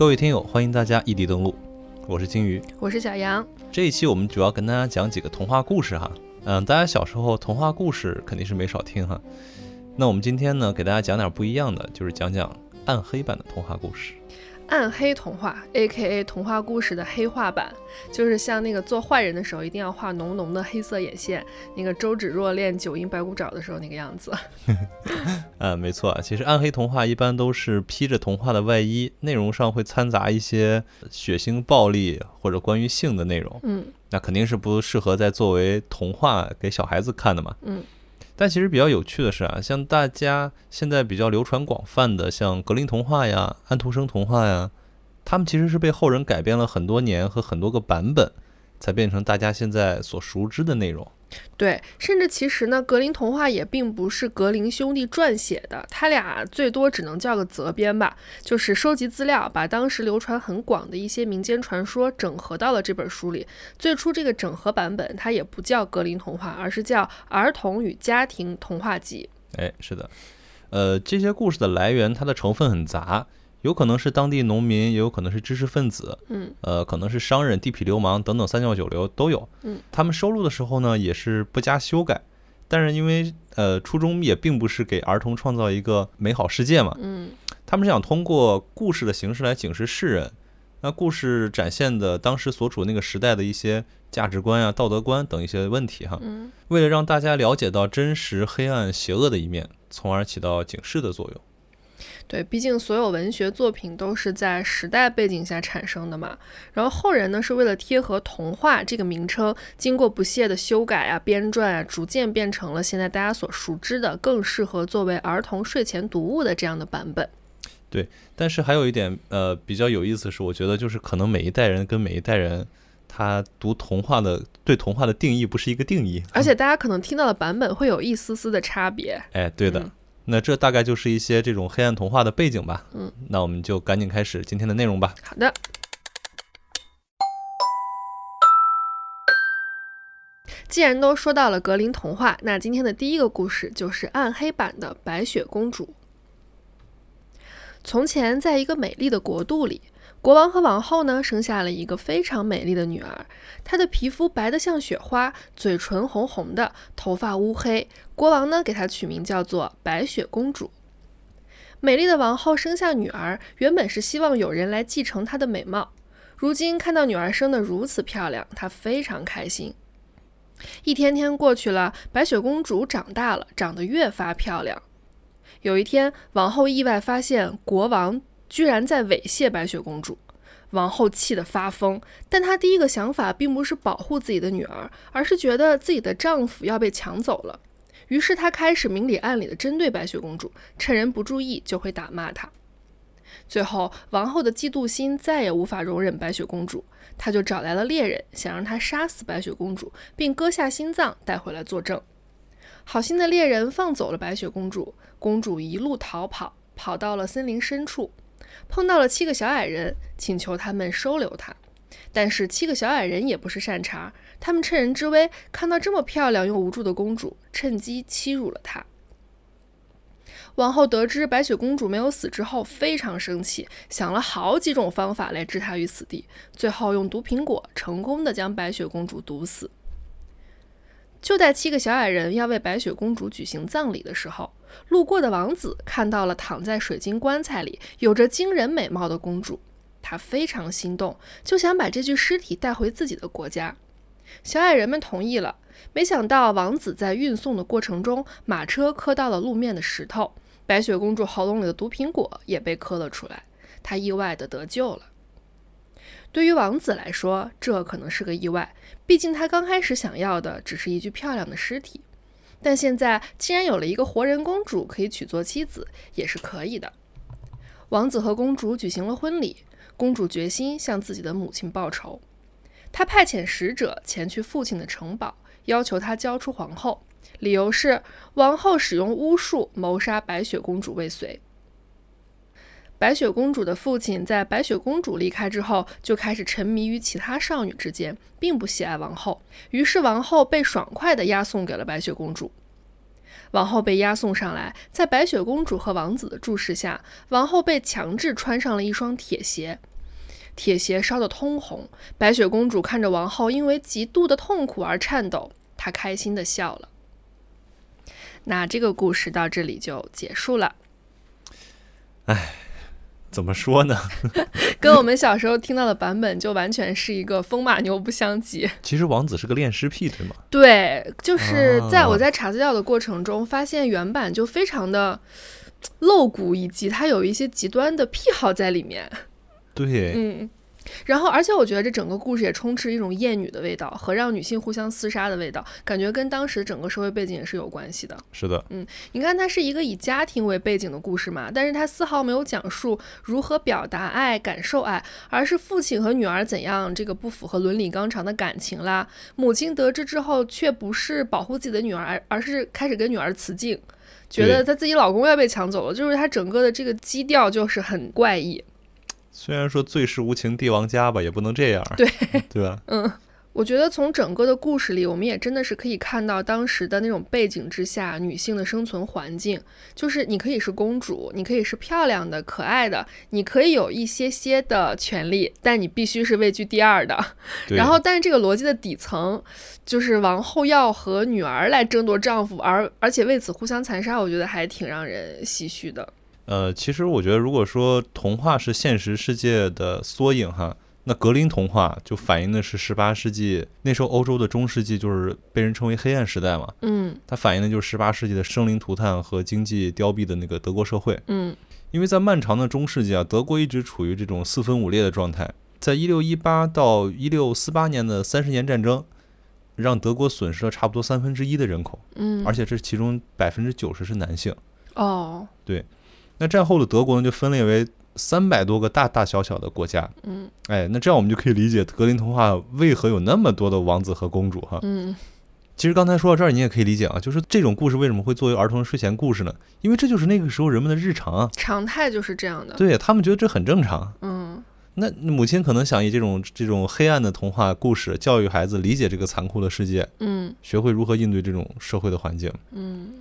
各位听友，欢迎大家异地登录，我是金鱼，我是小杨。这一期我们主要跟大家讲几个童话故事哈。嗯，大家小时候童话故事肯定是没少听哈。那我们今天呢，给大家讲点不一样的，就是讲讲暗黑版的童话故事。暗黑童话，A.K.A. 童话故事的黑化版，就是像那个做坏人的时候一定要画浓浓的黑色眼线，那个周芷若练九阴白骨爪的时候那个样子。嗯，没错，其实暗黑童话一般都是披着童话的外衣，内容上会掺杂一些血腥、暴力或者关于性的内容。嗯，那肯定是不适合在作为童话给小孩子看的嘛。嗯。但其实比较有趣的是啊，像大家现在比较流传广泛的，像格林童话呀、安徒生童话呀，他们其实是被后人改编了很多年和很多个版本，才变成大家现在所熟知的内容。对，甚至其实呢，格林童话也并不是格林兄弟撰写的，他俩最多只能叫个责编吧，就是收集资料，把当时流传很广的一些民间传说整合到了这本书里。最初这个整合版本，它也不叫格林童话，而是叫《儿童与家庭童话集》。哎，是的，呃，这些故事的来源，它的成分很杂。有可能是当地农民，也有可能是知识分子，嗯，呃，可能是商人、地痞流氓等等三教九流都有，嗯，他们收录的时候呢，也是不加修改，但是因为呃初衷也并不是给儿童创造一个美好世界嘛，嗯，他们是想通过故事的形式来警示世人，那故事展现的当时所处那个时代的一些价值观啊、道德观等一些问题哈，嗯，为了让大家了解到真实、黑暗、邪恶的一面，从而起到警示的作用。对，毕竟所有文学作品都是在时代背景下产生的嘛。然后后人呢，是为了贴合童话这个名称，经过不懈的修改啊、编撰啊，逐渐变成了现在大家所熟知的，更适合作为儿童睡前读物的这样的版本。对，但是还有一点，呃，比较有意思是，我觉得就是可能每一代人跟每一代人，他读童话的对童话的定义不是一个定义，而且大家可能听到的版本会有一丝丝的差别。哎，对的。那这大概就是一些这种黑暗童话的背景吧。嗯，那我们就赶紧开始今天的内容吧。好的。既然都说到了格林童话，那今天的第一个故事就是暗黑版的《白雪公主》。从前，在一个美丽的国度里。国王和王后呢，生下了一个非常美丽的女儿。她的皮肤白得像雪花，嘴唇红红的，头发乌黑。国王呢，给她取名叫做白雪公主。美丽的王后生下女儿，原本是希望有人来继承她的美貌。如今看到女儿生得如此漂亮，她非常开心。一天天过去了，白雪公主长大了，长得越发漂亮。有一天，王后意外发现国王。居然在猥亵白雪公主，王后气得发疯。但她第一个想法并不是保护自己的女儿，而是觉得自己的丈夫要被抢走了。于是她开始明里暗里的针对白雪公主，趁人不注意就会打骂她。最后，王后的嫉妒心再也无法容忍白雪公主，她就找来了猎人，想让她杀死白雪公主，并割下心脏带回来作证。好心的猎人放走了白雪公主，公主一路逃跑，跑到了森林深处。碰到了七个小矮人，请求他们收留他。但是七个小矮人也不是善茬，他们趁人之危，看到这么漂亮又无助的公主，趁机欺辱了她。王后得知白雪公主没有死之后，非常生气，想了好几种方法来置她于死地，最后用毒苹果成功的将白雪公主毒死。就在七个小矮人要为白雪公主举行葬礼的时候，路过的王子看到了躺在水晶棺材里、有着惊人美貌的公主，他非常心动，就想把这具尸体带回自己的国家。小矮人们同意了，没想到王子在运送的过程中，马车磕到了路面的石头，白雪公主喉咙里的毒苹果也被磕了出来，她意外的得救了。对于王子来说，这可能是个意外，毕竟他刚开始想要的只是一具漂亮的尸体。但现在既然有了一个活人公主可以娶做妻子，也是可以的。王子和公主举行了婚礼，公主决心向自己的母亲报仇。她派遣使者前去父亲的城堡，要求他交出皇后，理由是王后使用巫术谋杀白雪公主未遂。白雪公主的父亲在白雪公主离开之后，就开始沉迷于其他少女之间，并不喜爱王后。于是王后被爽快地押送给了白雪公主。王后被押送上来，在白雪公主和王子的注视下，王后被强制穿上了一双铁鞋，铁鞋烧得通红。白雪公主看着王后因为极度的痛苦而颤抖，她开心地笑了。那这个故事到这里就结束了。唉，怎么说呢？跟我们小时候听到的版本就完全是一个风马牛不相及。其实王子是个恋尸癖，对吗？对，就是在啊我在查资料的过程中，发现原版就非常的露骨，以及它有一些极端的癖好在里面。对，嗯，然后而且我觉得这整个故事也充斥一种厌女的味道和让女性互相厮杀的味道，感觉跟当时整个社会背景也是有关系的。是的，嗯你看，它是一个以家庭为背景的故事嘛，但是它丝毫没有讲述如何表达爱、感受爱，而是父亲和女儿怎样这个不符合伦理纲常的感情啦。母亲得知之后，却不是保护自己的女儿，而而是开始跟女儿辞境，觉得她自己老公要被抢走了，就是她整个的这个基调就是很怪异。虽然说最是无情帝王家吧，也不能这样，对对吧？嗯，我觉得从整个的故事里，我们也真的是可以看到当时的那种背景之下女性的生存环境，就是你可以是公主，你可以是漂亮的、可爱的，你可以有一些些的权利，但你必须是位居第二的。然后，但是这个逻辑的底层就是王后要和女儿来争夺丈夫，而而且为此互相残杀，我觉得还挺让人唏嘘的。呃，其实我觉得，如果说童话是现实世界的缩影哈，那格林童话就反映的是十八世纪那时候欧洲的中世纪，就是被人称为黑暗时代嘛。嗯它反映的就是十八世纪的生灵涂炭和经济凋敝的那个德国社会。嗯因为在漫长的中世纪啊，德国一直处于这种四分五裂的状态。在一六一八到一六四八年的三十年战争，让德国损失了差不多三分之一的人口，嗯，而且这其中百分之九十是男性。哦，那战后的德国呢，就分裂为三百多个大大小小的国家。嗯哎，那这样我们就可以理解格林童话为何有那么多的王子和公主哈。嗯其实刚才说到这儿，你也可以理解啊，就是这种故事为什么会作为儿童的睡前故事呢？因为这就是那个时候人们的日常啊，常态就是这样的。对他们觉得这很正常。嗯那母亲可能想以这种这种黑暗的童话故事教育孩子理解这个残酷的世界，嗯学会如何应对这种社会的环境。嗯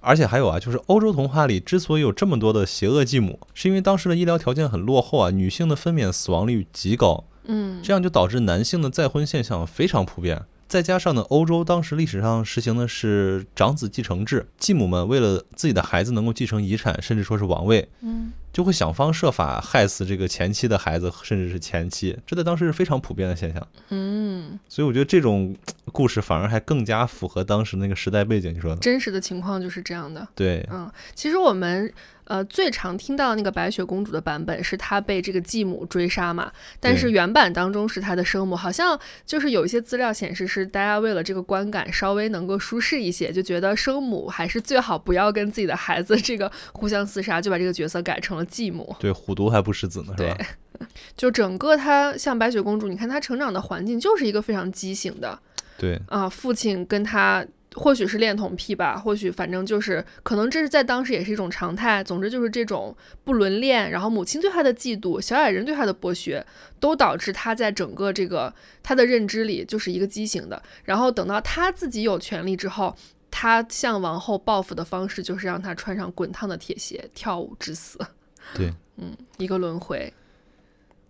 而且还有啊，就是欧洲童话里之所以有这么多的邪恶继母，是因为当时的医疗条件很落后啊，女性的分娩死亡率极高，嗯，这样就导致男性的再婚现象非常普遍。再加上呢，欧洲当时历史上实行的是长子继承制，继母们为了自己的孩子能够继承遗产，甚至说是王位，嗯就会想方设法害死这个前妻的孩子，甚至是前妻，这在当时是非常普遍的现象。嗯，所以我觉得这种故事反而还更加符合当时那个时代背景。你说呢？真实的情况就是这样的。对，嗯，其实我们呃最常听到那个白雪公主的版本是她被这个继母追杀嘛，但是原版当中是她的生母，好像就是有一些资料显示是大家为了这个观感稍微能够舒适一些，就觉得生母还是最好不要跟自己的孩子 这个互相厮杀，就把这个角色改成了继母。对，虎毒还不食子呢，是吧？就整个她像白雪公主，你看她成长的环境就是一个非常畸形的，对，啊，父亲跟他或许是恋童癖吧，或许反正就是可能这是在当时也是一种常态。总之就是这种不伦恋，然后母亲对他的嫉妒，小矮人对他的剥削，都导致他在整个这个他的认知里就是一个畸形的。然后等到他自己有权利之后。他向王后报复的方式就是让他穿上滚烫的铁鞋跳舞致死。对，嗯，一个轮回。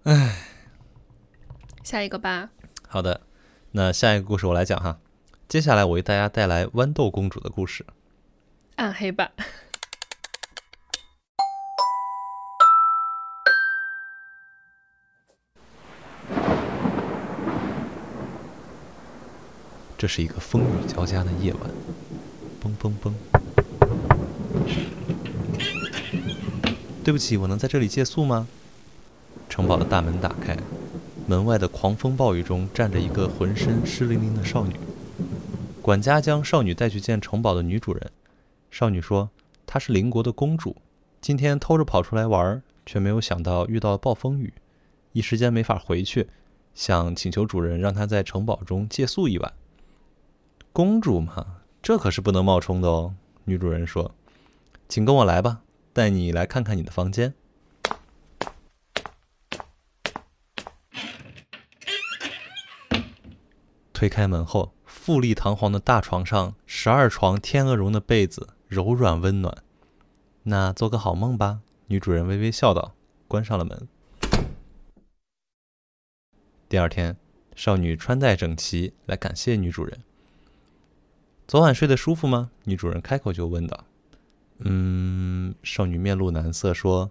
唉，下一个吧。好的，那下一个故事我来讲哈。接下来我为大家带来豌豆公主的故事。暗黑版。这是一个风雨交加的夜晚，嘣嘣嘣。对不起，我能在这里借宿吗？城堡的大门打开，门外的狂风暴雨中站着一个浑身湿淋淋的少女。管家将少女带去见城堡的女主人。少女说：“她是邻国的公主，今天偷着跑出来玩，却没有想到遇到了暴风雨，一时间没法回去，想请求主人让她在城堡中借宿一晚。”公主嘛，这可是不能冒充的哦。女主人说：“请跟我来吧，带你来看看你的房间。”推开门后，富丽堂皇的大床上，十二床天鹅绒的被子，柔软温暖。那做个好梦吧，女主人微微笑道，关上了门。第二天，少女穿戴整齐来感谢女主人。昨晚睡得舒服吗？女主人开口就问道。嗯，少女面露难色说：“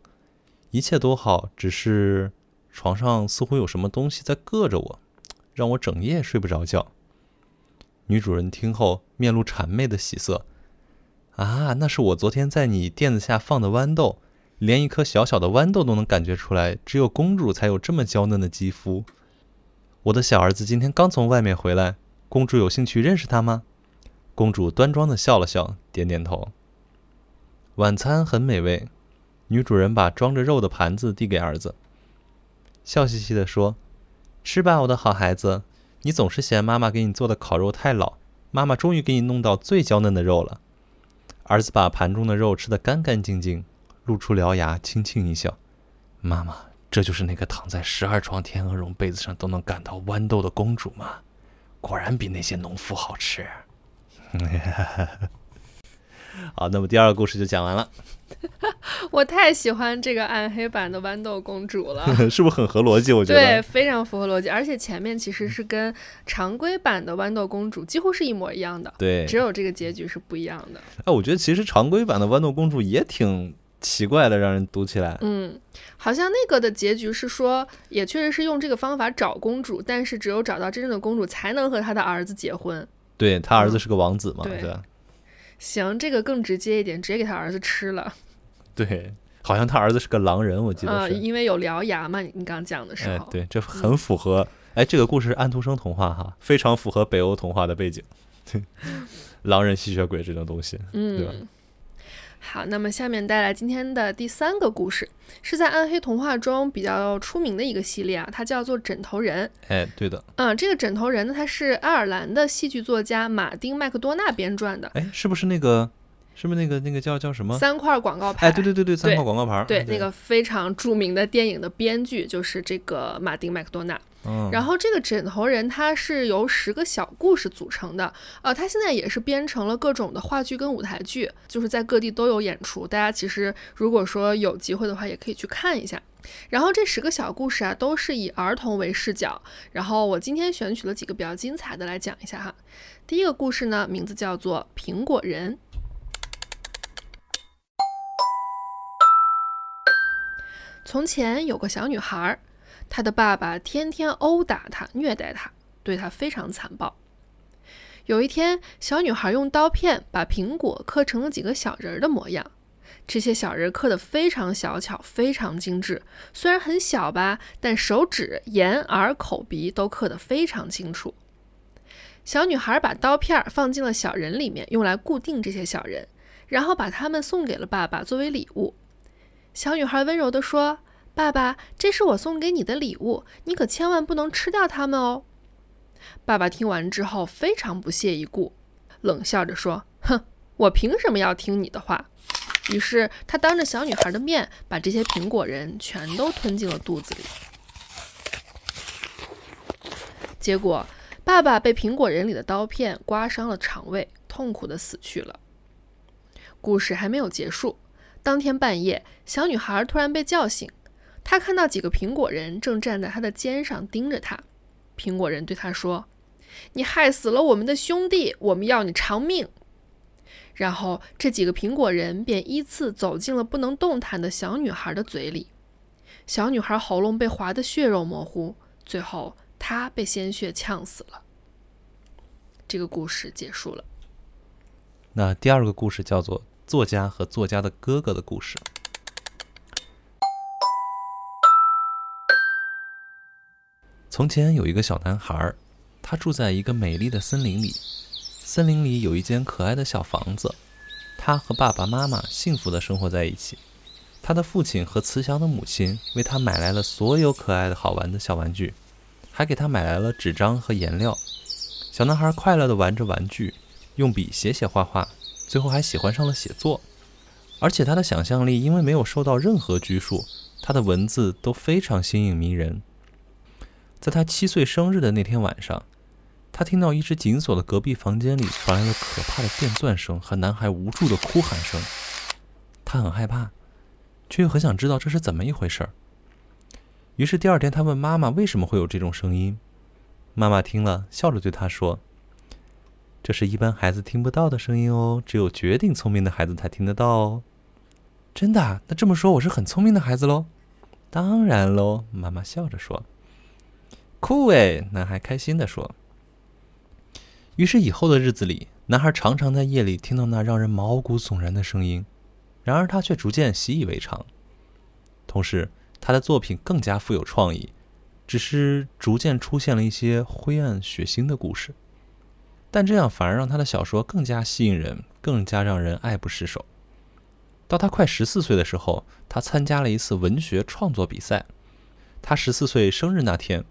一切都好，只是床上似乎有什么东西在硌着我，让我整夜睡不着觉。”女主人听后面露谄媚的喜色：“啊，那是我昨天在你垫子下放的豌豆，连一颗小小的豌豆都能感觉出来，只有公主才有这么娇嫩的肌肤。我的小儿子今天刚从外面回来，公主有兴趣认识他吗？”公主端庄的笑了笑，点点头。晚餐很美味，女主人把装着肉的盘子递给儿子，笑嘻嘻地说：“吃吧，我的好孩子。你总是嫌妈妈给你做的烤肉太老，妈妈终于给你弄到最娇嫩的肉了。”儿子把盘中的肉吃得干干净净，露出獠牙，轻轻一笑：“妈妈，这就是那个躺在十二床天鹅绒被子上都能感到豌豆的公主吗？果然比那些农夫好吃。”好，那么第二个故事就讲完了。我太喜欢这个暗黑版的豌豆公主了，是不是很合逻辑？我觉得对，非常符合逻辑。而且前面其实是跟常规版的豌豆公主几乎是一模一样的，对，只有这个结局是不一样的。哎，我觉得其实常规版的豌豆公主也挺奇怪的，让人读起来。嗯，好像那个的结局是说，也确实是用这个方法找公主，但是只有找到真正的公主，才能和他的儿子结婚。对他儿子是个王子嘛？对吧？行，这个更直接一点，直接给他儿子吃了。对，好像他儿子是个狼人，我记得是。因为有獠牙嘛，你刚讲的时候。哎，对，这很符合。哎，这个故事是安徒生童话哈，非常符合北欧童话的背景。狼人、吸血鬼这种东西，对吧？好，那么下面带来今天的第三个故事，是在暗黑童话中比较出名的一个系列啊，它叫做《枕头人》。哎，对的。嗯，这个枕头人呢，他是爱尔兰的戏剧作家马丁麦克多纳编撰的。哎，是不是那个？是不是那个那个叫叫什么？三块广告牌。哎，对对对对，三块广告牌。对，那个非常著名的电影的编剧就是这个马丁麦克多纳。然后这个枕头人它是由十个小故事组成的，呃，它现在也是编成了各种的话剧跟舞台剧，就是在各地都有演出。大家其实如果说有机会的话，也可以去看一下。然后这十个小故事啊，都是以儿童为视角。然后我今天选取了几个比较精彩的来讲一下哈。第一个故事呢，名字叫做《苹果人》。从前有个小女孩。他的爸爸天天殴打他、虐待他，对他非常残暴。有一天，小女孩用刀片把苹果刻成了几个小人儿的模样。这些小人刻得非常小巧、非常精致，虽然很小吧，但手指、眼、耳、口、鼻都刻得非常清楚。小女孩把刀片放进了小人里面，用来固定这些小人，然后把它们送给了爸爸作为礼物。小女孩温柔地说。爸爸，这是我送给你的礼物，你可千万不能吃掉它们哦。爸爸听完之后非常不屑一顾，冷笑着说：“哼，我凭什么要听你的话？”于是他当着小女孩的面把这些苹果人全都吞进了肚子里。结果，爸爸被苹果人里的刀片刮伤了肠胃，痛苦的死去了。故事还没有结束，当天半夜，小女孩突然被叫醒。他看到几个苹果人正站在他的肩上盯着他。苹果人对他说：“你害死了我们的兄弟，我们要你偿命。”然后这几个苹果人便依次走进了不能动弹的小女孩的嘴里。小女孩喉咙被划得血肉模糊，最后她被鲜血呛死了。这个故事结束了。那第二个故事叫做《作家和作家的哥哥的故事》。从前有一个小男孩，他住在一个美丽的森林里。森林里有一间可爱的小房子，他和爸爸妈妈幸福地生活在一起。他的父亲和慈祥的母亲为他买来了所有可爱的好玩的小玩具，还给他买来了纸张和颜料。小男孩快乐地玩着玩具，用笔写写画画，最后还喜欢上了写作。而且他的想象力因为没有受到任何拘束，他的文字都非常新颖迷人。在他七岁生日的那天晚上，他听到一直紧锁的隔壁房间里传来了可怕的电钻声和男孩无助的哭喊声。他很害怕，却又很想知道这是怎么一回事儿。于是第二天，他问妈妈为什么会有这种声音。妈妈听了，笑着对他说：“这是一般孩子听不到的声音哦，只有绝顶聪明的孩子才听得到哦。”真的？那这么说，我是很聪明的孩子喽？当然喽，妈妈笑着说。酷诶，男孩开心地说。于是以后的日子里，男孩常常在夜里听到那让人毛骨悚然的声音，然而他却逐渐习以为常。同时，他的作品更加富有创意，只是逐渐出现了一些灰暗血腥的故事，但这样反而让他的小说更加吸引人，更加让人爱不释手。到他快十四岁的时候，他参加了一次文学创作比赛。他十四岁生日那天，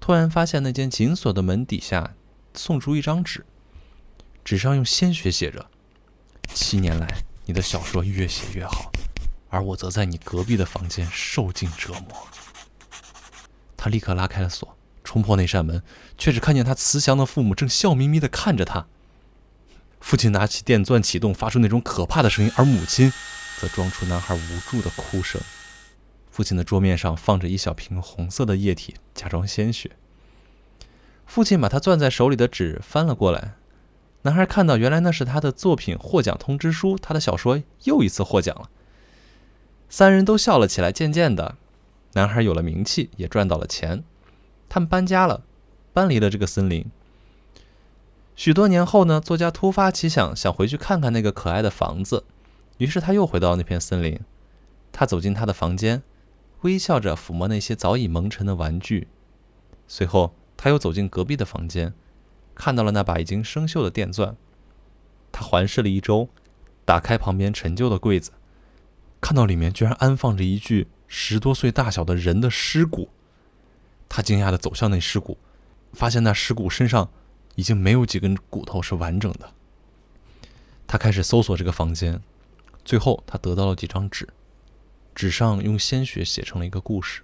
突然发现那间紧锁的门底下送出一张纸，纸上用鲜血写着：“七年来，你的小说越写越好。”而我则在你隔壁的房间受尽折磨。他立刻拉开了锁，冲破那扇门，却只看见他慈祥的父母正笑眯眯地看着他。父亲拿起电钻启动，发出那种可怕的声音，而母亲则装出男孩无助的哭声。父亲的桌面上放着一小瓶红色的液体，假装鲜血。父亲把他攥在手里的纸翻了过来，男孩看到，原来那是他的作品获奖通知书，他的小说又一次获奖了。三人都笑了起来。渐渐的，男孩有了名气，也赚到了钱。他们搬家了，搬离了这个森林。许多年后呢，作家突发奇想，想回去看看那个可爱的房子。于是他又回到那片森林。他走进他的房间，微笑着抚摸那些早已蒙尘的玩具。随后，他又走进隔壁的房间，看到了那把已经生锈的电钻。他环视了一周，打开旁边陈旧的柜子。看到里面居然安放着一具十多岁大小的人的尸骨，他惊讶地走向那尸骨，发现那尸骨身上已经没有几根骨头是完整的。他开始搜索这个房间，最后他得到了几张纸，纸上用鲜血写成了一个故事。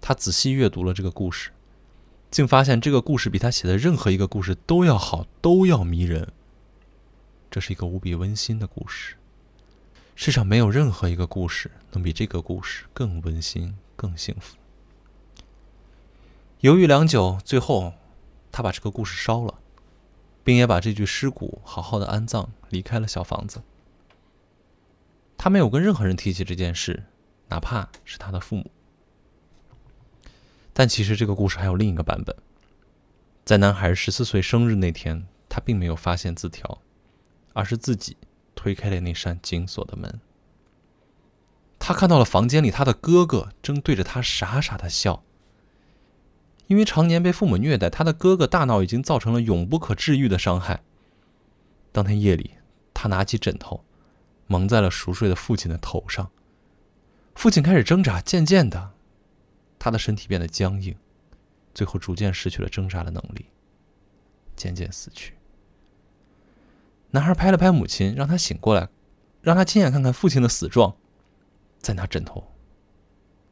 他仔细阅读了这个故事，竟发现这个故事比他写的任何一个故事都要好，都要迷人。这是一个无比温馨的故事。世上没有任何一个故事能比这个故事更温馨、更幸福。犹豫良久，最后他把这个故事烧了，并也把这具尸骨好好的安葬，离开了小房子。他没有跟任何人提起这件事，哪怕是他的父母。但其实这个故事还有另一个版本，在男孩十四岁生日那天，他并没有发现字条，而是自己。推开了那扇紧锁的门，他看到了房间里他的哥哥正对着他傻傻的笑。因为常年被父母虐待，他的哥哥大脑已经造成了永不可治愈的伤害。当天夜里，他拿起枕头，蒙在了熟睡的父亲的头上。父亲开始挣扎，渐渐的，他的身体变得僵硬，最后逐渐失去了挣扎的能力，渐渐死去。男孩拍了拍母亲，让她醒过来，让她亲眼看看父亲的死状，再拿枕头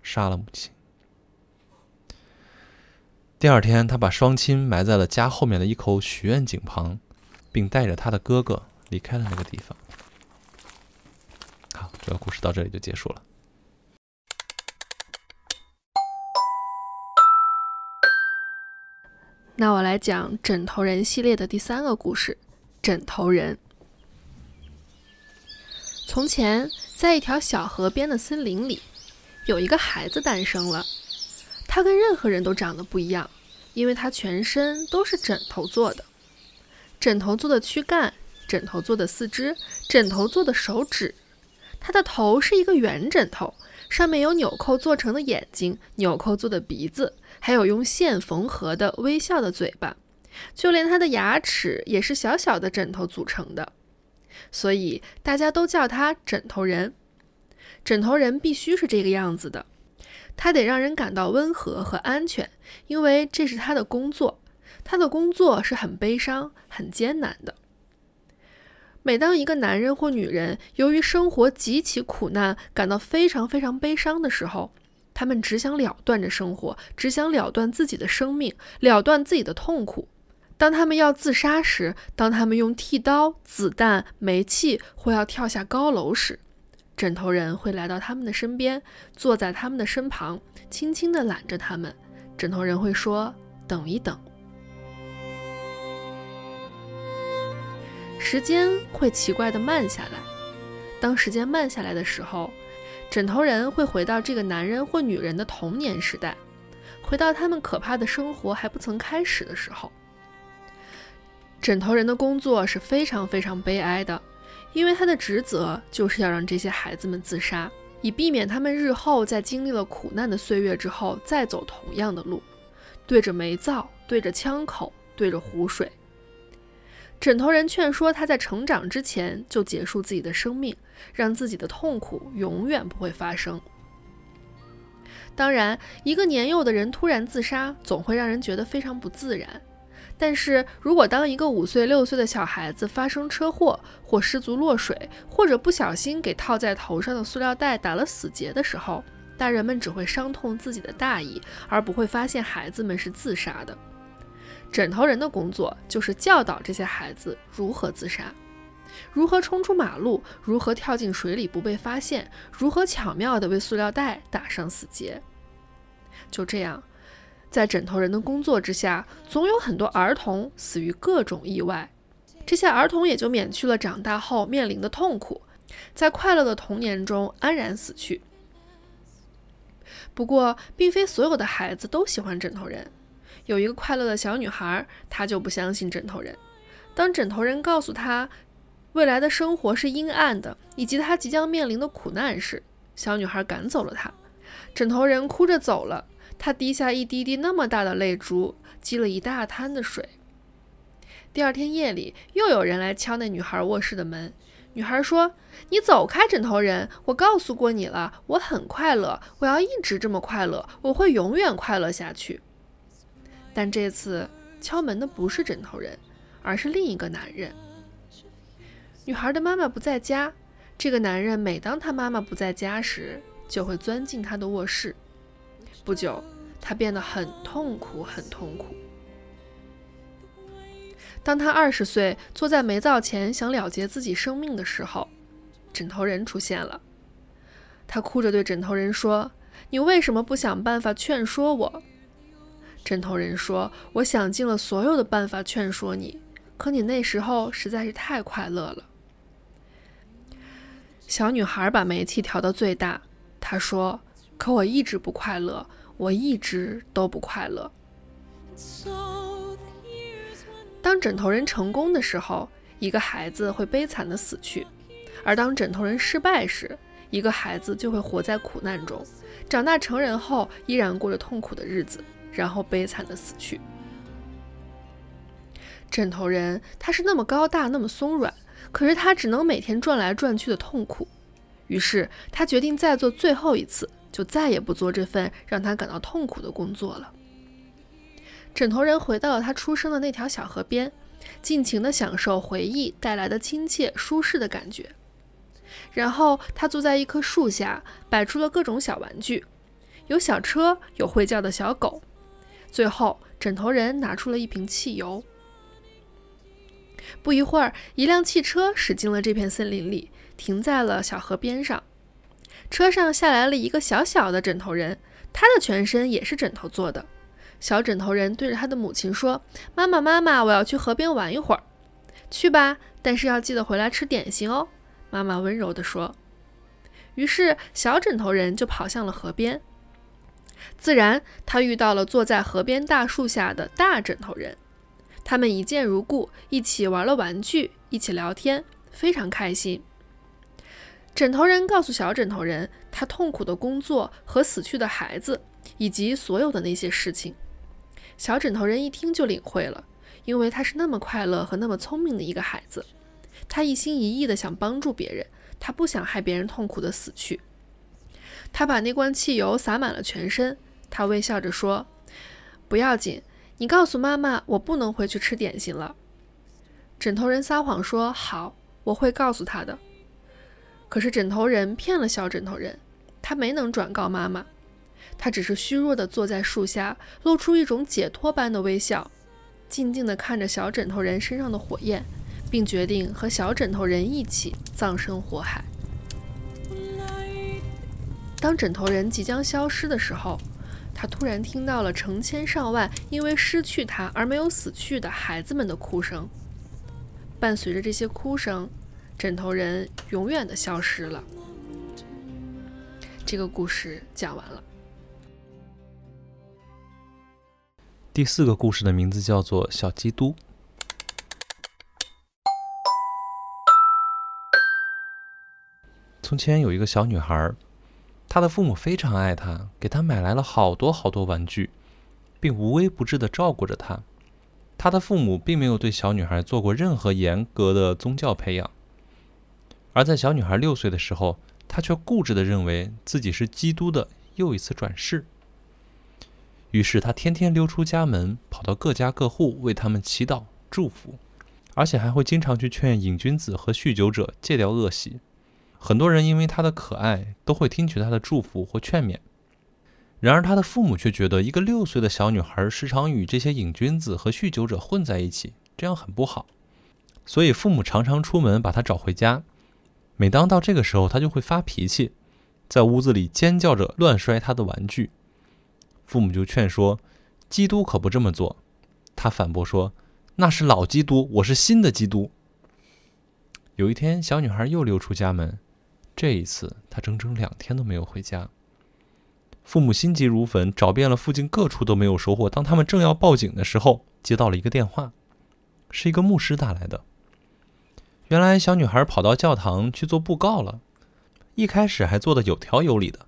杀了母亲。第二天，他把双亲埋在了家后面的一口许愿井旁，并带着他的哥哥离开了那个地方。这个故事到这里就结束了。那我来讲《枕头人》系列的第三个故事。枕头人。从前，在一条小河边的森林里，有一个孩子诞生了。他跟任何人都长得不一样，因为他全身都是枕头做的：枕头做的躯干，枕头做的四肢，枕头做的手指。他的头是一个圆枕头，上面有纽扣做成的眼睛，纽扣做的鼻子，还有用线缝合的微笑的嘴巴。就连他的牙齿也是小小的枕头组成的，所以大家都叫他枕头人。枕头人必须是这个样子的，他得让人感到温和和安全，因为这是他的工作。他的工作是很悲伤、很艰难的。每当一个男人或女人由于生活极其苦难，感到非常非常悲伤的时候，他们只想了断这生活，只想了断自己的生命，了断自己的痛苦。当他们要自杀时，当他们用剃刀、子弹、煤气或要跳下高楼时，枕头人会来到他们的身边，坐在他们的身旁，轻轻地揽着他们。枕头人会说：“等一等。”时间会奇怪地慢下来。当时间慢下来的时候，枕头人会回到这个男人或女人的童年时代，回到他们可怕的生活还不曾开始的时候。枕头人的工作是非常非常悲哀的，因为他的职责就是要让这些孩子们自杀，以避免他们日后在经历了苦难的岁月之后再走同样的路，对着煤灶，对着枪口，对着湖水。枕头人劝说他在成长之前就结束自己的生命，让自己的痛苦永远不会发生。当然，一个年幼的人突然自杀，总会让人觉得非常不自然。但是如果当一个五岁、六岁的小孩子发生车祸，或失足落水，或者不小心给套在头上的塑料袋打了死结的时候，大人们只会伤痛自己的大意，而不会发现孩子们是自杀的。枕头人的工作就是教导这些孩子如何自杀，如何冲出马路，如何跳进水里不被发现，如何巧妙地为塑料袋打上死结。就这样。在枕头人的工作之下，总有很多儿童死于各种意外，这些儿童也就免去了长大后面临的痛苦，在快乐的童年中安然死去。不过，并非所有的孩子都喜欢枕头人。有一个快乐的小女孩，她就不相信枕头人。当枕头人告诉她未来的生活是阴暗的，以及她即将面临的苦难时，小女孩赶走了她。枕头人哭着走了。他滴下一滴滴那么大的泪珠，积了一大滩的水。第二天夜里，又有人来敲那女孩卧室的门。女孩说：“你走开，枕头人！我告诉过你了，我很快乐，我要一直这么快乐，我会永远快乐下去。”但这次敲门的不是枕头人，而是另一个男人。女孩的妈妈不在家，这个男人每当他妈妈不在家时，就会钻进她的卧室。不久。他变得很痛苦，很痛苦。当他二十岁，坐在煤灶前想了结自己生命的时候，枕头人出现了。他哭着对枕头人说：“你为什么不想办法劝说我？”枕头人说：“我想尽了所有的办法劝说你，可你那时候实在是太快乐了。”小女孩把煤气调到最大，她说：“可我一直不快乐。”我一直都不快乐。当枕头人成功的时候，一个孩子会悲惨的死去；而当枕头人失败时，一个孩子就会活在苦难中，长大成人后依然过着痛苦的日子，然后悲惨的死去。枕头人他是那么高大，那么松软，可是他只能每天转来转去的痛苦。于是他决定再做最后一次。就再也不做这份让他感到痛苦的工作了。枕头人回到了他出生的那条小河边，尽情地享受回忆带来的亲切舒适的感觉。然后他坐在一棵树下，摆出了各种小玩具，有小车，有会叫的小狗。最后，枕头人拿出了一瓶汽油。不一会儿，一辆汽车驶进了这片森林里，停在了小河边上。车上下来了一个小小的枕头人，他的全身也是枕头做的。小枕头人对着他的母亲说：“妈妈，妈妈，我要去河边玩一会儿。”“去吧，但是要记得回来吃点心哦。”妈妈温柔地说。于是，小枕头人就跑向了河边。自然，他遇到了坐在河边大树下的大枕头人。他们一见如故，一起玩了玩具，一起聊天，非常开心。枕头人告诉小枕头人，他痛苦的工作和死去的孩子，以及所有的那些事情。小枕头人一听就领会了，因为他是那么快乐和那么聪明的一个孩子。他一心一意的想帮助别人，他不想害别人痛苦的死去。他把那罐汽油洒满了全身，他微笑着说：“不要紧，你告诉妈妈，我不能回去吃点心了。”枕头人撒谎说：“好，我会告诉他的。”可是枕头人骗了小枕头人，他没能转告妈妈，他只是虚弱地坐在树下，露出一种解脱般的微笑，静静地看着小枕头人身上的火焰，并决定和小枕头人一起葬身火海。当枕头人即将消失的时候，他突然听到了成千上万因为失去他而没有死去的孩子们的哭声。伴随着这些哭声，枕头人永远的消失了。这个故事讲完了。第四个故事的名字叫做《小基督》。从前有一个小女孩，他的父母非常爱他，给他买来了好多好多玩具，并无微不至的照顾着他。他的父母并没有对小女孩做过任何严格的宗教培养，而在小女孩六岁的时候，她却固执地认为自己是基督的又一次转世。于是她天天溜出家门，跑到各家各户为他们祈祷祝福，而且还会经常去劝瘾君子和酗酒者戒掉恶习。很多人因为她的可爱，都会听取她的祝福或劝勉。然而她的父母却觉得，一个六岁的小女孩时常与这些瘾君子和酗酒者混在一起，这样很不好。所以父母常常出门把她找回家。每当到这个时候，她就会发脾气，在屋子里尖叫着乱摔她的玩具。父母就劝说：“基督可不这么做。”她反驳说：“那是老基督，我是新的基督。”有一天，小女孩又溜出家门，这一次他整整两天都没有回家。父母心急如焚，找遍了附近各处都没有收获。当他们正要报警的时候，接到了一个电话，是一个牧师打来的。原来，小女孩跑到教堂去做布告了，一开始还做的有条有理的，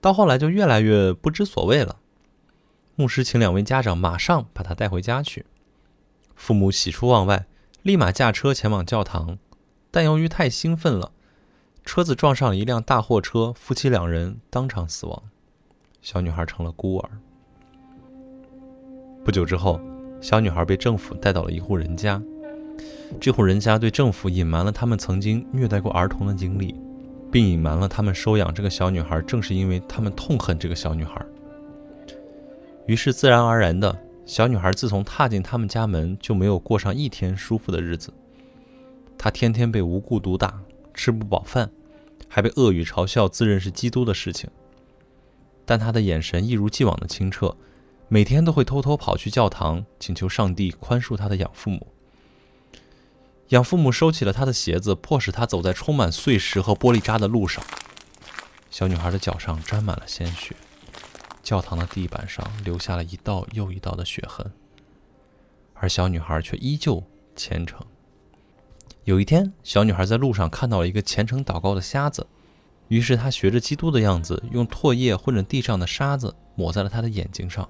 到后来就越来越不知所谓了。牧师请两位家长马上把她带回家去。父母喜出望外，立马驾车前往教堂，但由于太兴奋了，车子撞上一辆大货车，夫妻两人当场死亡，小女孩成了孤儿。不久之后，小女孩被政府带到了一户人家，这户人家对政府隐瞒了他们曾经虐待过儿童的经历，并隐瞒了他们收养这个小女孩正是因为他们痛恨这个小女孩。于是，自然而然的，小女孩自从踏进他们家门，就没有过上一天舒服的日子。她天天被无故毒打，吃不饱饭，还被恶语嘲笑自认是基督的事情。但她的眼神一如既往的清澈，每天都会偷偷跑去教堂，请求上帝宽恕她的养父母。养父母收起了她的鞋子，迫使她走在充满碎石和玻璃渣的路上。小女孩的脚上沾满了鲜血。教堂的地板上留下了一道又一道的血痕，而小女孩却依旧虔诚。有一天，小女孩在路上看到了一个虔诚祷告的瞎子，于是她学着基督的样子，用唾液混着地上的沙子抹在了他的眼睛上。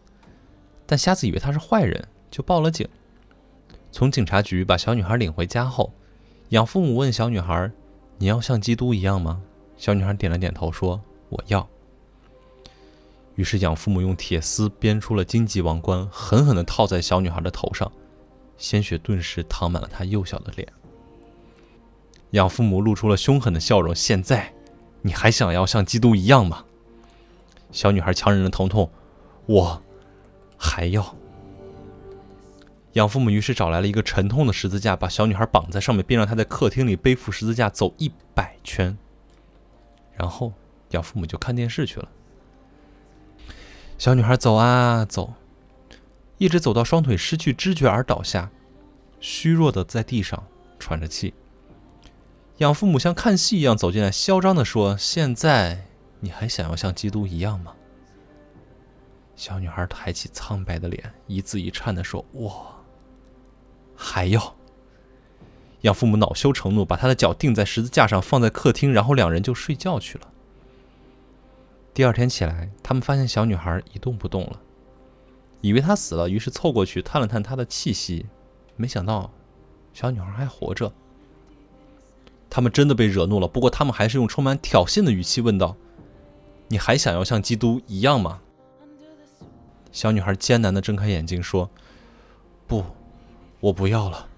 但瞎子以为他是坏人，就报了警。从警察局把小女孩领回家后，养父母问小女孩：“你要像基督一样吗？”小女孩点了点头，说：“我要。”于是养父母用铁丝编出了荆棘王冠，狠狠地套在小女孩的头上，鲜血顿时淌满了她幼小的脸。养父母露出了凶狠的笑容：“现在，你还想要像基督一样吗？”小女孩强忍着疼痛：“我还要。”养父母于是找来了一个沉痛的十字架，把小女孩绑在上面，并让她在客厅里背负十字架走一百圈。然后养父母就看电视去了。小女孩走啊走，一直走到双腿失去知觉而倒下，虚弱的在地上喘着气。养父母像看戏一样走进来，嚣张的说：“现在你还想要像基督一样吗？”小女孩抬起苍白的脸，一字一颤的说：“我还要。”养父母恼羞成怒，把她的脚钉在十字架上，放在客厅，然后两人就睡觉去了。第二天起来，他们发现小女孩一动不动了，以为她死了，于是凑过去探了探她的气息，没想到小女孩还活着。他们真的被惹怒了，不过他们还是用充满挑衅的语气问道：“你还想要像基督一样吗？”小女孩艰难地睁开眼睛说：“不，我不要了，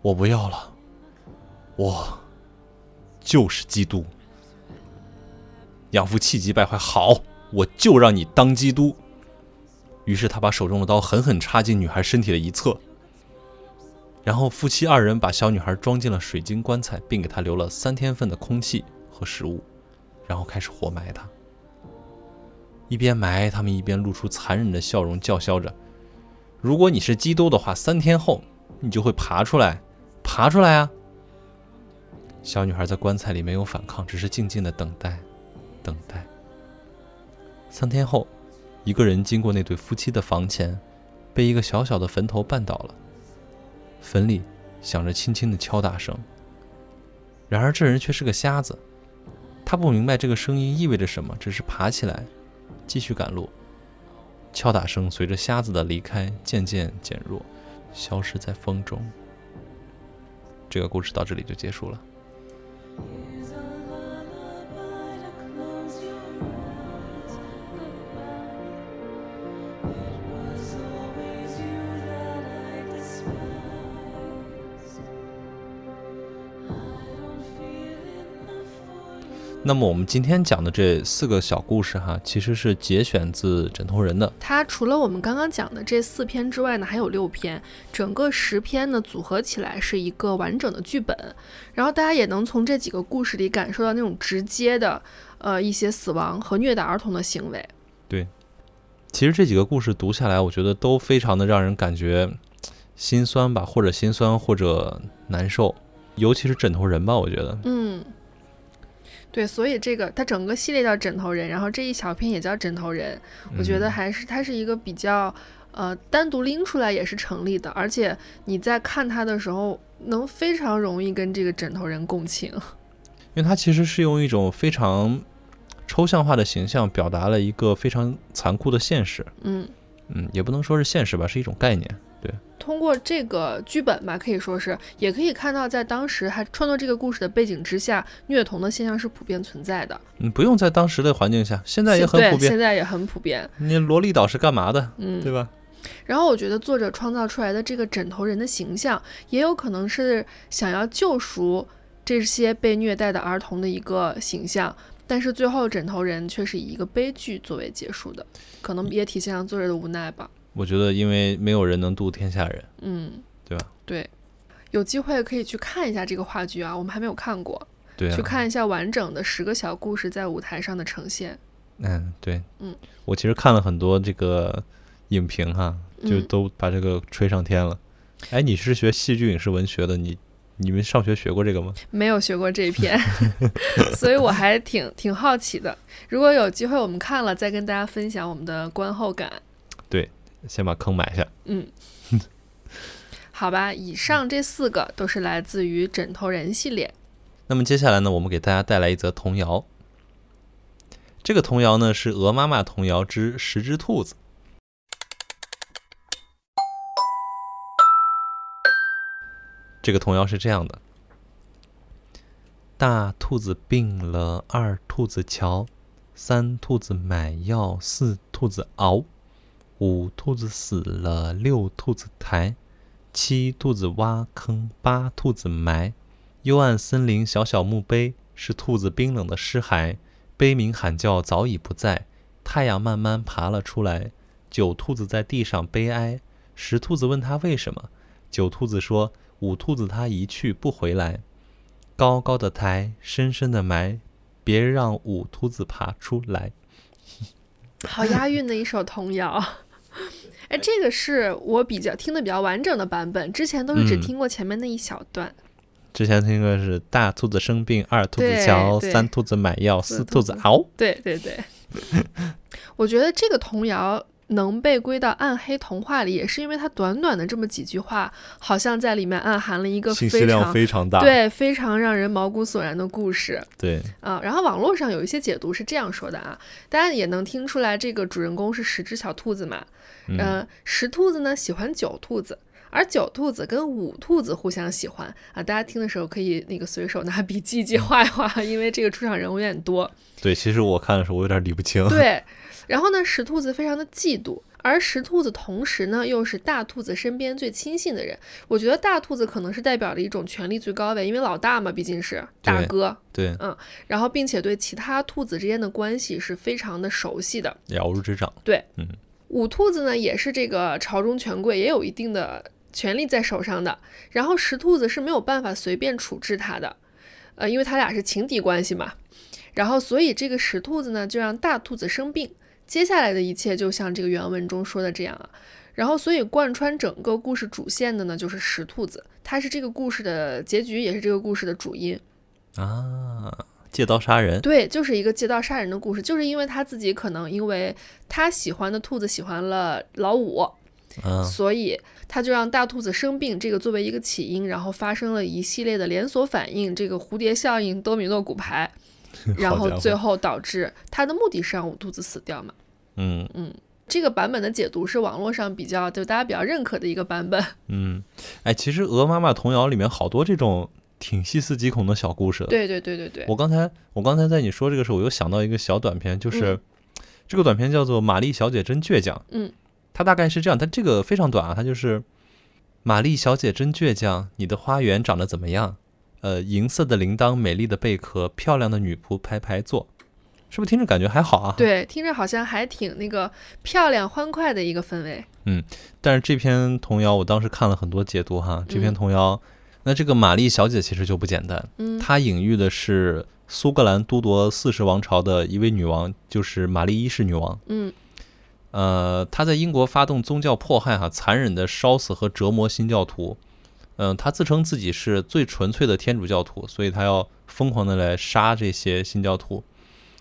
我不要了，我就是基督。”养父气急败坏，好，我就让你当基督。于是他把手中的刀狠狠插进女孩身体的一侧，然后夫妻二人把小女孩装进了水晶棺材，并给她留了三天份的空气和食物，然后开始活埋她。一边埋，他们一边露出残忍的笑容，叫嚣着：“如果你是基督的话，三天后你就会爬出来，爬出来啊！”小女孩在棺材里没有反抗，只是静静的等待，等待。三天后，一个人经过那对夫妻的房前，被一个小小的坟头绊倒了，坟里响着轻轻的敲打声。然而这人却是个瞎子，他不明白这个声音意味着什么，只是爬起来，继续赶路。敲打声随着瞎子的离开渐渐减弱，消失在风中。这个故事到这里就结束了。那么我们今天讲的这四个小故事哈，其实是节选自《枕头人》的。它除了我们刚刚讲的这四篇之外呢，还有六篇，整个十篇呢组合起来是一个完整的剧本。然后大家也能从这几个故事里感受到那种直接的，呃，一些死亡和虐待儿童的行为。对，其实这几个故事读下来，我觉得都非常的让人感觉心酸吧，或者心酸，或者难受。尤其是枕头人吧，我觉得，嗯。对，所以这个它整个系列叫枕头人，然后这一小篇也叫枕头人，我觉得还是它是一个比较呃单独拎出来也是成立的，而且你在看它的时候能非常容易跟这个枕头人共情，因为它其实是用一种非常抽象化的形象表达了一个非常残酷的现实，嗯。嗯，也不能说是现实吧，是一种概念。通过这个剧本吧，可以说是也可以看到，在当时还创作这个故事的背景之下，虐童的现象是普遍存在的。嗯，不用在当时的环境下，现在也很普遍。现在也很普遍。你萝莉岛是干嘛的？嗯，对吧？然后我觉得作者创造出来的这个枕头人的形象，也有可能是想要救赎这些被虐待的儿童的一个形象，但是最后枕头人却是以一个悲剧作为结束的，可能也体现了作者的无奈吧。我觉得，因为没有人能渡天下人，嗯，对吧？对，有机会可以去看一下这个话剧啊，我们还没有看过，对，去看一下完整的十个小故事在舞台上的呈现。嗯，对，嗯，我其实看了很多这个影评哈，就都把这个吹上天了。哎，你是学戏剧影视文学的，你你们上学学过这个吗？没有学过这一篇，所以我还挺挺好奇的。如果有机会我们看了，再跟大家分享我们的观后感。对。先把坑埋下。嗯，好吧，以上这四个都是来自于枕头人系列。那么接下来呢，我们给大家带来一则童谣。这个童谣呢是《鹅妈妈童谣之十只兔子》。这个童谣是这样的：大兔子病了，二兔子瞧；三兔子买药，四兔子熬。五兔子死了，六兔子抬，七兔子挖坑，八兔子埋。幽暗森林，小小墓碑，是兔子冰冷的尸骸。悲鸣喊叫早已不在，太阳慢慢爬了出来。九兔子在地上悲哀，十兔子问他为什么。九兔子说：五兔子他一去不回来。高高的抬，深深的埋，别让五兔子爬出来。好押韵的一首童谣。哎，这个是我比较听的比较完整的版本，之前都是只听过前面那一小段。之前听过是大兔子生病，二兔子瞧，三兔子买药，四兔子熬。对对对，我觉得这个童谣能被归到暗黑童话里，也是因为它短短的这么几句话，好像在里面暗含了一个信息量非常大，对，非常让人毛骨悚然的故事。对啊，然后网络上有一些解读是这样说的啊，大家也能听出来，这个主人公是十只小兔子嘛。嗯，石兔子呢喜欢九兔子，而九兔子跟五兔子互相喜欢啊。大家听的时候可以那个随手拿笔记记画一画，因为这个出场人物有点多。对，其实我看的时候我有点理不清。对，然后呢，石兔子非常的嫉妒，而石兔子同时呢又是大兔子身边最亲信的人。我觉得大兔子可能是代表了一种权力最高位，因为老大嘛，毕竟是大哥。对，嗯，然后并且对其他兔子之间的关系是非常的熟悉的，了如指掌。对，嗯。五兔子呢，也是这个朝中权贵，也有一定的权力在手上的。然后石兔子是没有办法随便处置他的，呃，因为他俩是情敌关系嘛。然后所以这个石兔子呢，就让大兔子生病，接下来的一切就像这个原文中说的这样啊。然后，所以贯穿整个故事主线的呢，就是石兔子，它是这个故事的结局，也是这个故事的主因。啊，借刀杀人，对，就是一个借刀杀人的故事，就是因为他自己可能因为他喜欢的兔子喜欢了老五，嗯，所以他就让大兔子生病，这个作为一个起因，然后发生了一系列的连锁反应，这个蝴蝶效应、多米诺骨牌，然后最后导致他的目的是让五兔子死掉嘛。嗯嗯，这个版本的解读是网络上比较就大家比较认可的一个版本。嗯，哎，其实《鹅妈妈童谣》里面好多这种挺细思极恐的小故事的。对对对对对，我刚才我刚才在你说这个时候，我又想到一个小短片，就是、这个短片叫做《玛丽小姐真倔强》。嗯，它大概是这样，它这个非常短啊，它就是玛丽小姐真倔强，你的花园长得怎么样？呃，银色的铃铛，美丽的贝壳，漂亮的女仆排排坐，是不是听着感觉还好啊？。对，听着好像还挺那个漂亮欢快的一个氛围。嗯但是这篇童谣我当时看了很多解读哈，这篇嗯童谣，那这个玛丽小姐其实就不简单，嗯它隐喻的是苏格兰都铎四世王朝的一位女王，就是玛丽一世女王。嗯呃，她在英国发动宗教迫害哈，残忍的烧死和折磨新教徒。嗯、她自称自己是最纯粹的天主教徒，所以她要疯狂的来杀这些新教徒。